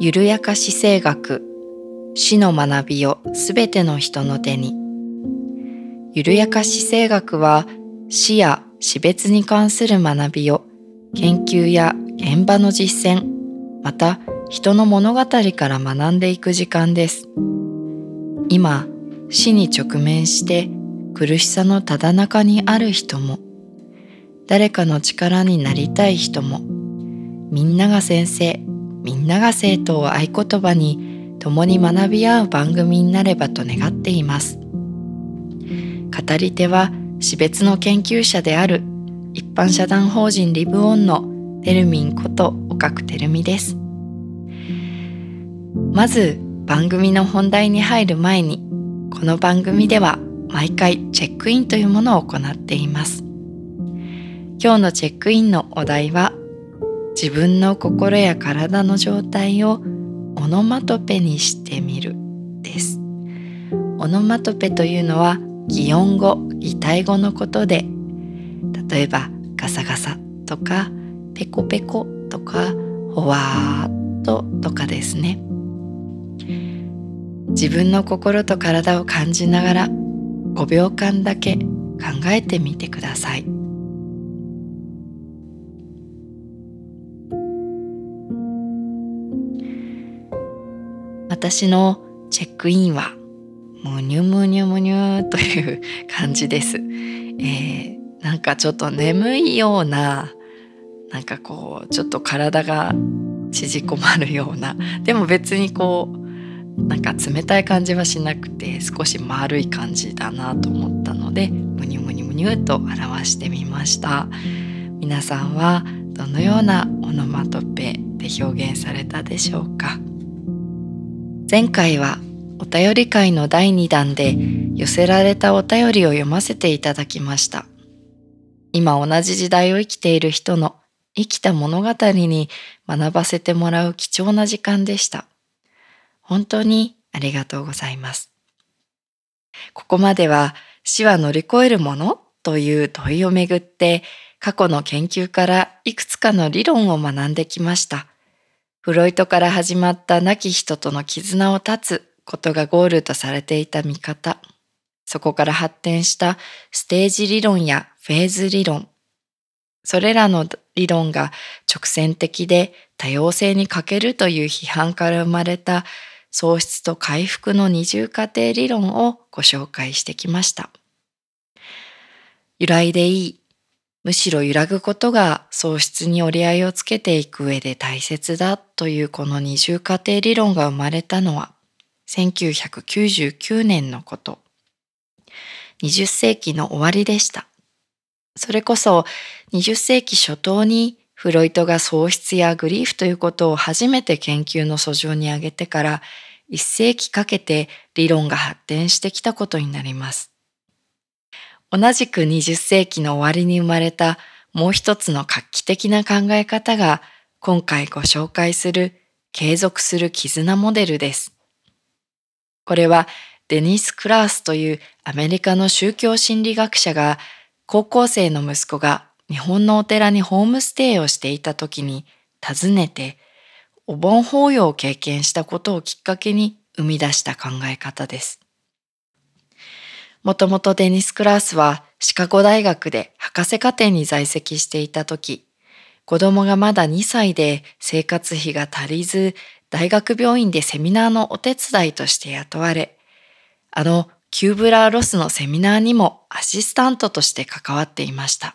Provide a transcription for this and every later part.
緩やか姿勢学。死の学びをすべての人の手に。緩やか姿勢学は死や死別に関する学びを研究や現場の実践また人の物語から学んでいく時間です。今死に直面して苦しさのただ中にある人も誰かの力になりたい人もみんなが先生みんなが生徒を合言葉に共に学び合う番組になればと願っています。語り手は死別の研究者である一般社団法人リブオンのテルミンこと岡久てるみです。まず番組の本題に入る前にこの番組では毎回チェックインというものを行っています。今日のチェックインのお題は自分の心や体の状態をオノマトペにしてみるです。オノマトペというのは擬音語擬態語のことで例えばガサガサとかペコペコとかほわーっととかですね。自分の心と体を感じながら5秒間だけ考えてみてください。私のチェックインはむにゅむにゅむにゅという感じです、えー、なんかちょっと眠いようななんかこうちょっと体が縮こまるような。でも別にこうなんか冷たい感じはしなくて少し丸い感じだなと思ったのでムニュムニュムニュと表してみました。皆さんはどのようなオノマトペで表現されたでしょうか？前回はお便り会の第2弾で寄せられたお便りを読ませていただきました今同じ時代を生きている人の生きた物語に学ばせてもらう貴重な時間でした本当にありがとうございます。ここまでは死は乗り越えるものという問いをめぐって過去の研究からいくつかの理論を学んできました。フロイトから始まった亡き人との絆を断つことがゴールとされていた見方。そこから発展したステージ理論やフェーズ理論。それらの理論が直線的で多様性に欠けるという批判から生まれた喪失と回復の二重過程理論をご紹介してきました。揺らいでいい、むしろ揺らぐことが喪失に折り合いをつけていく上で大切だというこの二重過程理論が生まれたのは1999年のこと。20世紀の終わりでした。それこそ20世紀初頭にフロイトが喪失やグリーフということを初めて研究の訴状に挙げてから一世紀かけて理論が発展してきたことになります。同じく20世紀の終わりに生まれたもう一つの画期的な考え方が今回ご紹介する継続する絆モデルです。これはデニス・クラースというアメリカの宗教心理学者が高校生の息子が日本のお寺にホームステイをしていた時に訪ねてお盆法要を経験したことをきっかけに生み出した考え方です。もともとデニス・クラースはシカゴ大学で博士課程に在籍していた時、子供がまだ2歳で生活費が足りず、大学病院でセミナーのお手伝いとして雇われ、あのキューブラー・ロスのセミナーにもアシスタントとして関わっていました。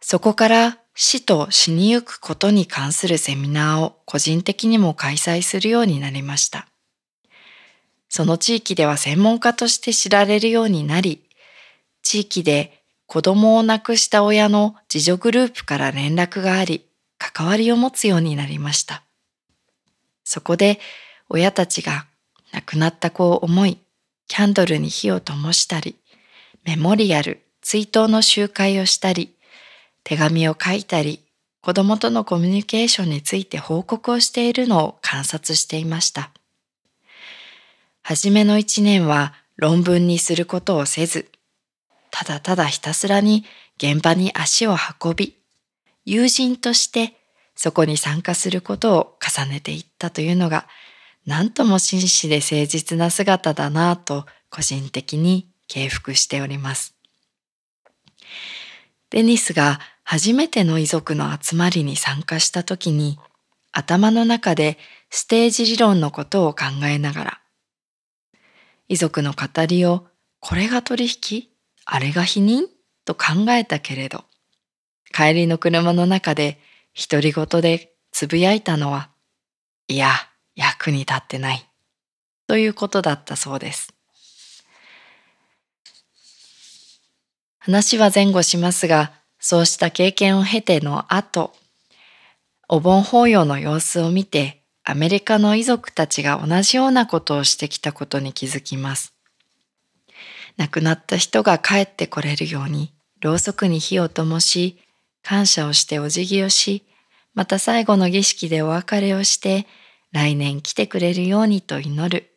そこから死と死にゆくことに関するセミナーを個人的にも開催するようになりました。その地域では専門家として知られるようになり、地域で子供を亡くした親の自助グループから連絡があり、関わりを持つようになりました。そこで親たちが亡くなった子を思い、キャンドルに火を灯したり、メモリアル、追悼の集会をしたり、手紙を書いたり、子供とのコミュニケーションについて報告をしているのを観察していました。はじめの一年は論文にすることをせず、ただただひたすらに現場に足を運び、友人としてそこに参加することを重ねていったというのが何とも真摯で誠実な姿だなぁと個人的に敬服しております。デニスが初めての遺族の集まりに参加した時に頭の中でステージ理論のことを考えながら遺族の語りをこれが取引？あれが否認？と考えたけれど帰りの車の中で独り言でつぶやいたのはいや役に立ってない。ということだったそうです。話は前後しますが、そうした経験を経ての後、お盆法要の様子を見て、アメリカの遺族たちが同じようなことをしてきたことに気づきます。亡くなった人が帰ってこれるように、ろうそくに火を灯し、感謝をしてお辞儀をし、また最後の儀式でお別れをして、来年来てくれるようにと祈る。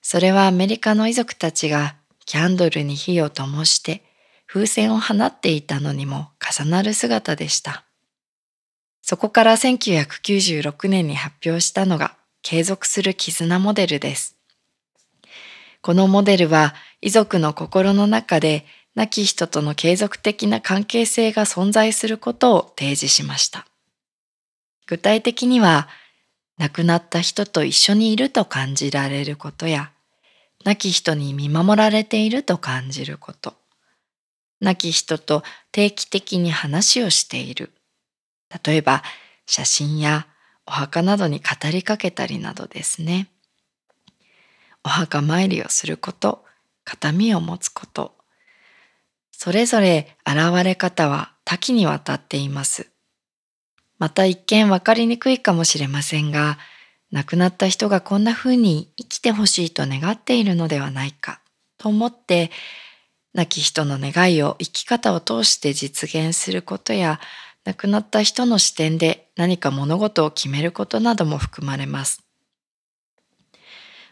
それはアメリカの遺族たちがキャンドルに火を灯して風船を放っていたのにも重なる姿でした。そこから1996年に発表したのが継続する絆モデルです。このモデルは遺族の心の中で亡き人との継続的な関係性が存在することを提示しました。具体的には亡くなった人と一緒にいると感じられることや亡き人に見守られていると感じること。亡き人と定期的に話をしている。例えば写真やお墓などに語りかけたりなどですね。お墓参りをすること、形見を持つこと。それぞれ現れ方は多岐にわたっています。また一見わかりにくいかもしれませんが、亡くなった人がこんな風に生きてほしいと願っているのではないかと思って亡き人の願いを生き方を通して実現することや亡くなった人の視点で何か物事を決めることなども含まれます。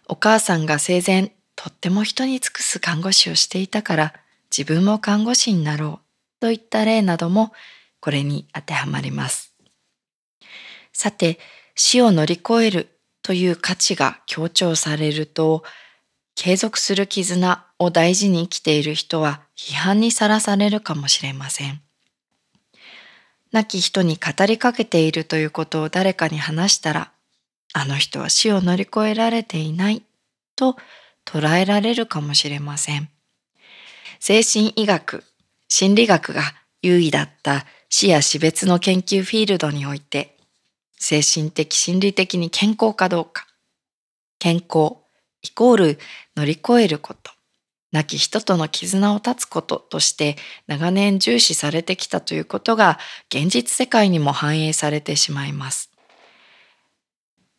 お母さんが生前とっても人に尽くす看護師をしていたから自分も看護師になろうといった例などもこれに当てはまります。さて、死を乗り越えるという価値が強調されると、継続する絆を大事に生きている人は批判にさらされるかもしれません。亡き人に語りかけているということを誰かに話したら、あの人は死を乗り越えられていないと捉えられるかもしれません。精神医学、心理学が優位だった死や死別の研究フィールドにおいて精神的心理的に健康かどうか。健康イコール乗り越えること。亡き人との絆を断つこととして長年重視されてきたということが現実世界にも反映されてしまいます。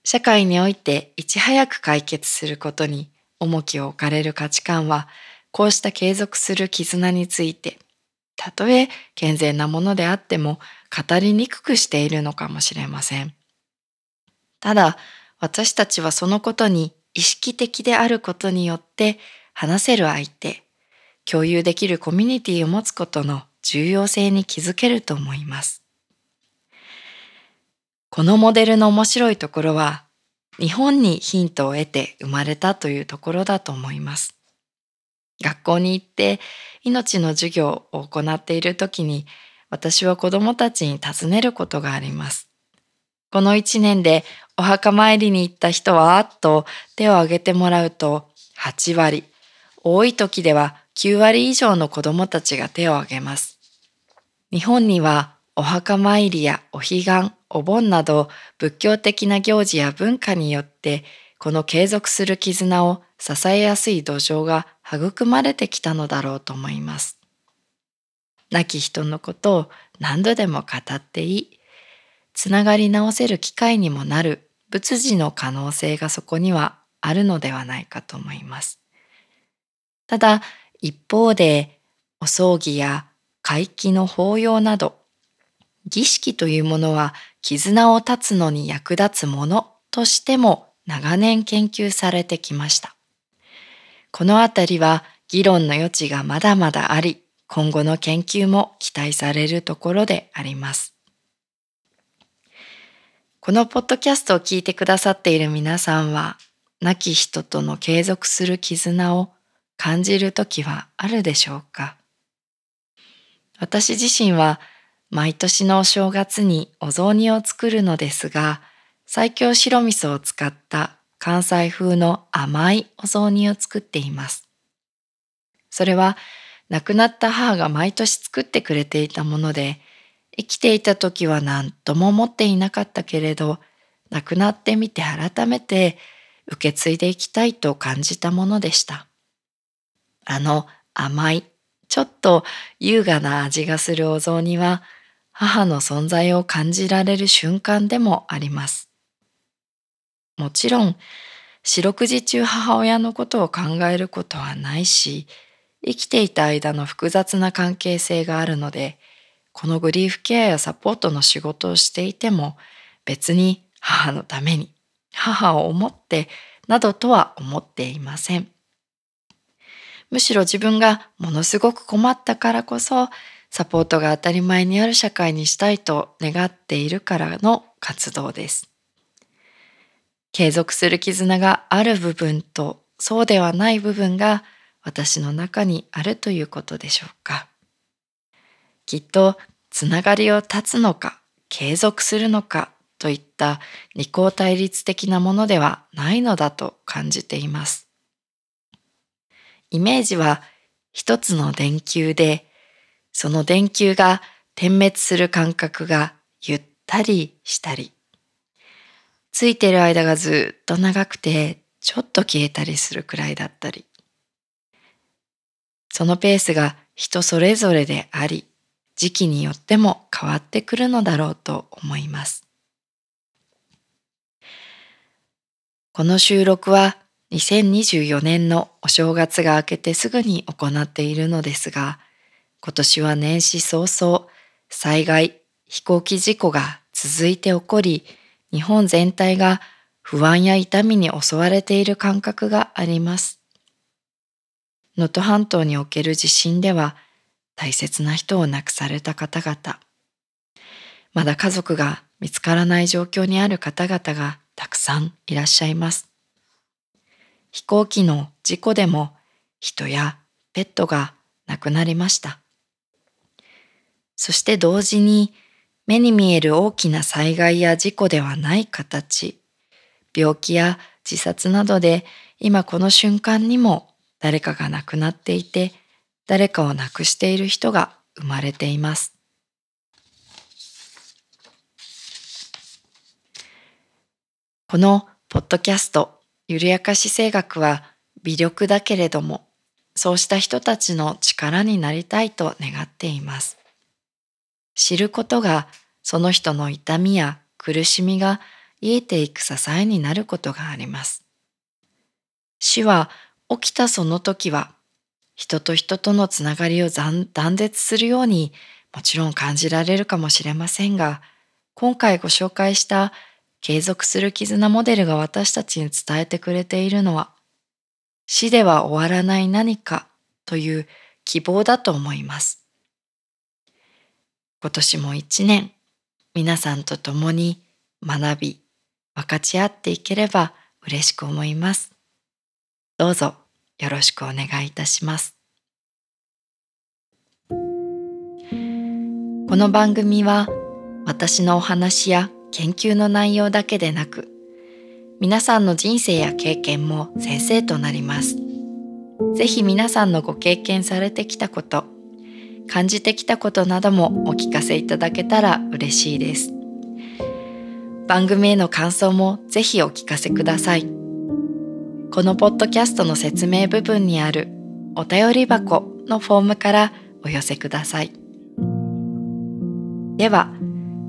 社会においていち早く解決することに重きを置かれる価値観はこうした継続する絆についてたとえ健全なものであっても語りにくくしているのかもしれません。ただ、私たちはそのことに意識的であることによって話せる相手、共有できるコミュニティを持つことの重要性に気づけると思います。このモデルの面白いところは、日本にヒントを得て生まれたというところだと思います。学校に行って命の授業を行っている時に私は子供たちに尋ねることがあります。この一年でお墓参りに行った人はと手を挙げてもらうと8割、多い時では9割以上の子供たちが手を挙げます。日本にはお墓参りやお彼岸、お盆など仏教的な行事や文化によってこの継続する絆を支えやすい土壌が育まれてきたのだろうと思います。亡き人のことを何度でも語っていい。つながり直せる機会にもなる仏事の可能性がそこにはあるのではないかと思います。ただ一方でお葬儀や会期の法要など儀式というものは絆を断つのに役立つものとしても長年研究されてきました。このあたりは議論の余地がまだまだあり、今後の研究も期待されるところであります。このポッドキャストを聞いてくださっている皆さんは、亡き人との継続する絆を感じる時はあるでしょうか？私自身は毎年のお正月にお雑煮を作るのですが、最強白味噌を使った関西風の甘いお雑煮を作っています。それは亡くなった母が毎年作ってくれていたもので、生きていた時は何とも思っていなかったけれど、亡くなってみて改めて受け継いでいきたいと感じたものでした。あの甘い、ちょっと優雅な味がするお雑煮は、母の存在を感じられる瞬間でもあります。もちろん、四六時中母親のことを考えることはないし、生きていた間の複雑な関係性があるので、このグリーフケアやサポートの仕事をしていても、別に母のために、母を思って、などとは思っていません。むしろ自分がものすごく困ったからこそ、サポートが当たり前にある社会にしたいと願っているからの活動です。継続する絆がある部分とそうではない部分が私の中にあるということでしょうか。きっとつながりを断つのか継続するのかといった二項対立的なものではないのだと感じています。イメージは一つの電球でその電球が点滅する感覚がゆったりしたり、ついてる間がずっと長くてちょっと消えたりするくらいだったり、そのペースが人それぞれであり、時期によっても変わってくるのだろうと思います。この収録は2024年のお正月が明けてすぐに行っているのですが、今年は年始早々、災害、飛行機事故が続いて起こり、日本全体が不安や痛みに襲われている感覚があります。能登半島における地震では、大切な人を亡くされた方々、まだ家族が見つからない状況にある方々がたくさんいらっしゃいます。飛行機の事故でも人やペットが亡くなりました。そして同時に目に見える大きな災害や事故ではない形、病気や自殺などで今この瞬間にも誰かが亡くなっていて誰かを亡くしている人が生まれています。このポッドキャスト緩やか姿勢学は微力だけれどもそうした人たちの力になりたいと願っています。知ることがその人の痛みや苦しみが癒えていく支えになることがあります。死は起きたその時は人と人とのつながりを断絶するようにもちろん感じられるかもしれませんが今回ご紹介した継続する絆モデルが私たちに伝えてくれているのは死では終わらない何かという希望だと思います。今年も一年皆さんと共に学び分かち合っていければ嬉しく思います。どうぞよろしくお願いいたします。この番組は私のお話や研究の内容だけでなく皆さんの人生や経験も先生となります。ぜひ皆さんのご経験されてきたこと感じてきたことなどもお聞かせいただけたら嬉しいです。番組への感想もぜひお聞かせください。このポッドキャストの説明部分にあるお便り箱のフォームからお寄せください。では、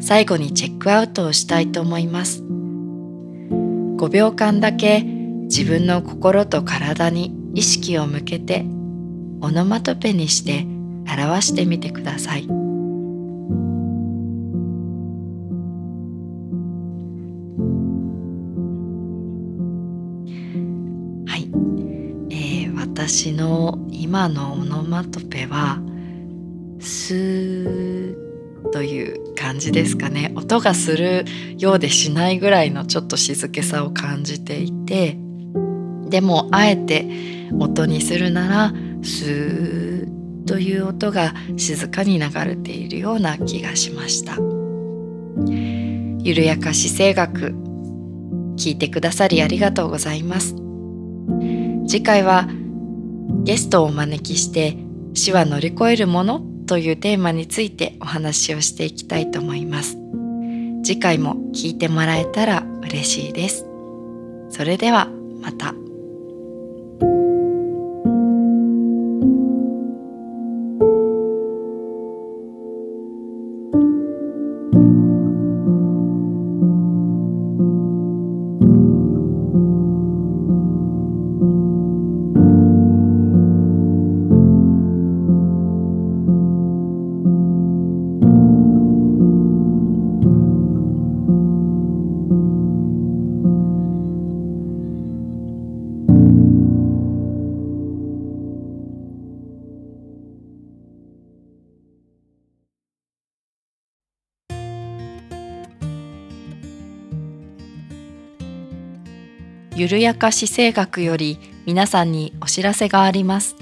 最後にチェックアウトをしたいと思います。5秒間だけ自分の心と体に意識を向けてオノマトペにして表してみてください。はい、えー、私の今のオノマトペは「す」という感じですかね。音がするようでしないぐらいのちょっと静けさを感じていてでもあえて音にするならスーという音が静かに流れているような気がしました。緩やか姿勢学聞いてくださりありがとうございます。次回はゲストをお招きして死は乗り越えるものというテーマについてお話をしていきたいと思います次回も聞いてもらえたら嬉しいですそれではまた。緩やか姿勢学より皆さんにお知らせがあります。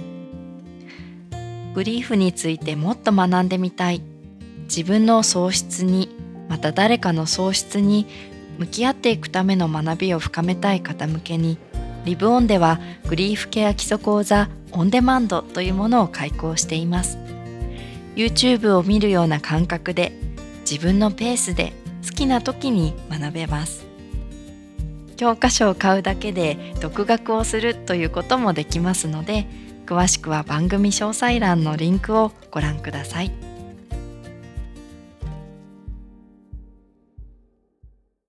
グリーフについてもっと学んでみたい。自分の喪失に、また誰かの喪失に向き合っていくための学びを深めたい方向けに、リブオンではグリーフケア基礎講座オンデマンドというものを開講しています。YouTube を見るような感覚で自分のペースで好きな時に学べます。教科書を買うだけで独学をするということもできますので詳しくは番組詳細欄のリンクをご覧ください。